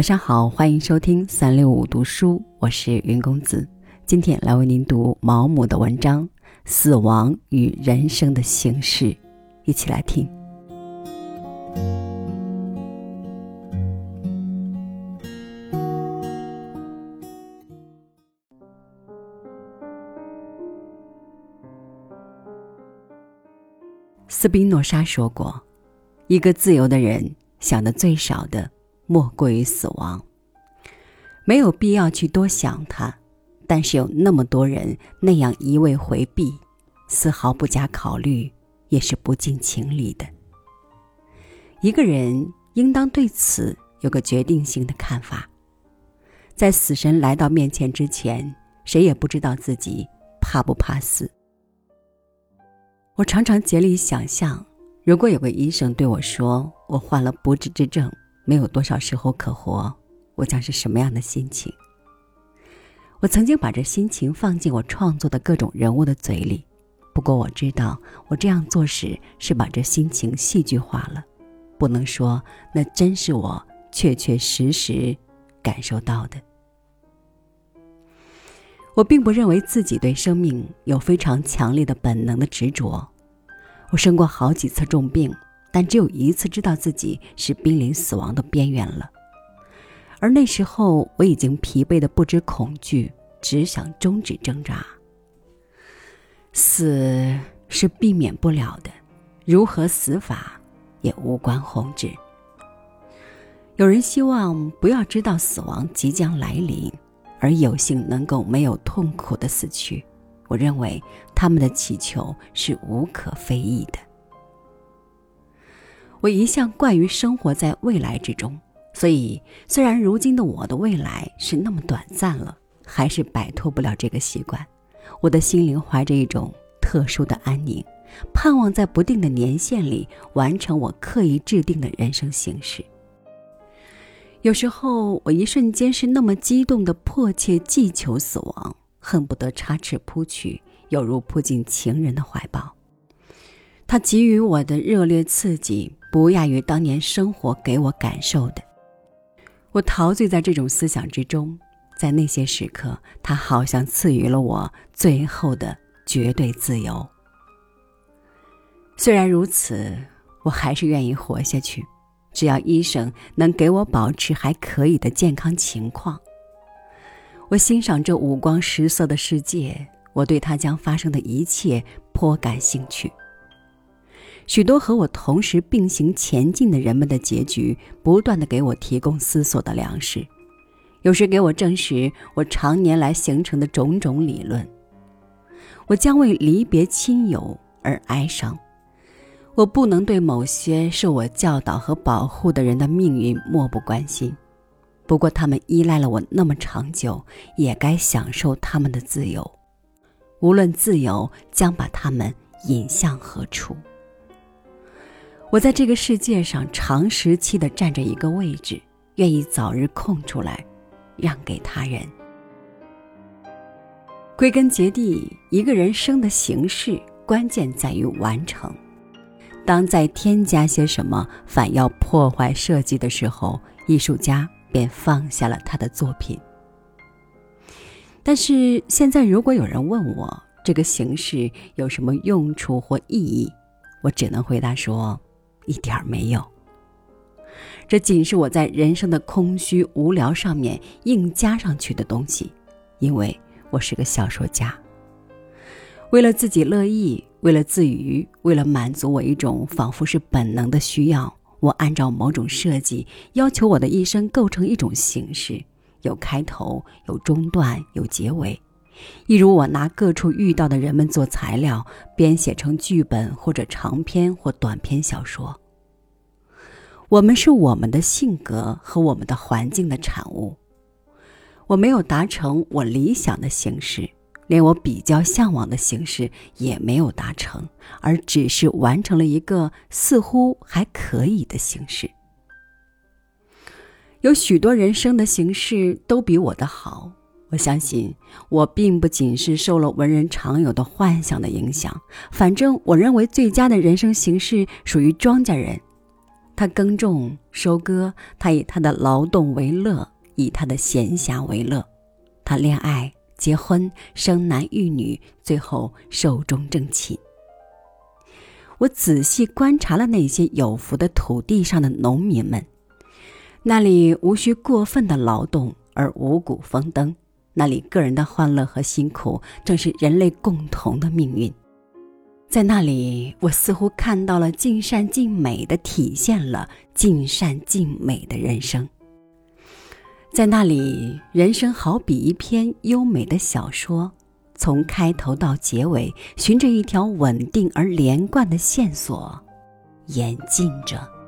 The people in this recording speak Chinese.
晚上好，欢迎收听三六五读书，我是云公子。今天来为您读毛姆的文章《死亡与人生的形式》，一起来听。斯宾诺莎说过：“一个自由的人想的最少的，莫过于死亡。没有必要去多想它，但是有那么多人那样一味回避，丝毫不加考虑，也是不近情理的。一个人应当对此有个决定性的看法。在死神来到面前之前，谁也不知道自己怕不怕死。”我常常竭力想象，如果有个医生对我说我患了不治之症，没有多少时候可活，我将是什么样的心情？我曾经把这心情放进我创作的各种人物的嘴里，不过我知道我这样做时是把这心情戏剧化了，不能说那真是我确确实实感受到的。我并不认为自己对生命有非常强烈的本能的执着。我生过好几次重病，但只有一次知道自己是濒临死亡的边缘了。而那时候我已经疲惫的不知恐惧，只想终止挣扎。死是避免不了的，如何死法也无关宏旨。有人希望不要知道死亡即将来临。而有幸能够没有痛苦的死去，我认为他们的祈求是无可非议的。我一向惯于生活在未来之中，所以虽然如今的我的未来是那么短暂了，还是摆脱不了这个习惯。我的心灵怀着一种特殊的安宁，盼望在不定的年限里完成我刻意制定的人生形式。有时候，我一瞬间是那么激动的迫切祈求死亡，恨不得插翅扑去，犹如扑进情人的怀抱。他给予我的热烈刺激，不亚于当年生活给我感受的。我陶醉在这种思想之中，在那些时刻，他好像赐予了我最后的绝对自由。虽然如此，我还是愿意活下去。只要医生能给我保持还可以的健康情况，我欣赏这五光十色的世界，我对它将发生的一切颇感兴趣。许多和我同时并行前进的人们的结局，不断的给我提供思索的粮食，有时给我证实我常年来形成的种种理论。我将为离别亲友而哀伤。我不能对某些受我教导和保护的人的命运漠不关心，不过他们依赖了我那么长久，也该享受他们的自由，无论自由将把他们引向何处。我在这个世界上长时期的占着一个位置，愿意早日空出来，让给他人。归根结底，一个人生的形式，关键在于完成。当再添加些什么，反要破坏设计的时候，艺术家便放下了他的作品。但是现在，如果有人问我这个形式有什么用处或意义，我只能回答说，一点儿没有。这仅是我在人生的空虚无聊上面硬加上去的东西，因为我是个小说家。为了自己乐意，为了自娱，为了满足我一种仿佛是本能的需要，我按照某种设计要求我的一生构成一种形式，有开头，有中段，有结尾。一如我拿各处遇到的人们做材料，编写成剧本或者长篇或短篇小说。我们是我们的性格和我们的环境的产物。我没有达成我理想的形式。连我比较向往的形式也没有达成，而只是完成了一个似乎还可以的形式。有许多人生的形式都比我的好，我相信我并不仅是受了文人常有的幻想的影响。反正我认为最佳的人生形式属于庄稼人，他耕种、收割，他以他的劳动为乐，以他的闲暇为乐。他恋爱、结婚、生男育女，最后寿终正寝。我仔细观察了那些有福的土地上的农民们，那里无需过分的劳动而五谷丰登，那里个人的欢乐和辛苦正是人类共同的命运。在那里，我似乎看到了尽善尽美的体现了尽善尽美的人生。在那里，人生好比一篇优美的小说，从开头到结尾，循着一条稳定而连贯的线索，演进着。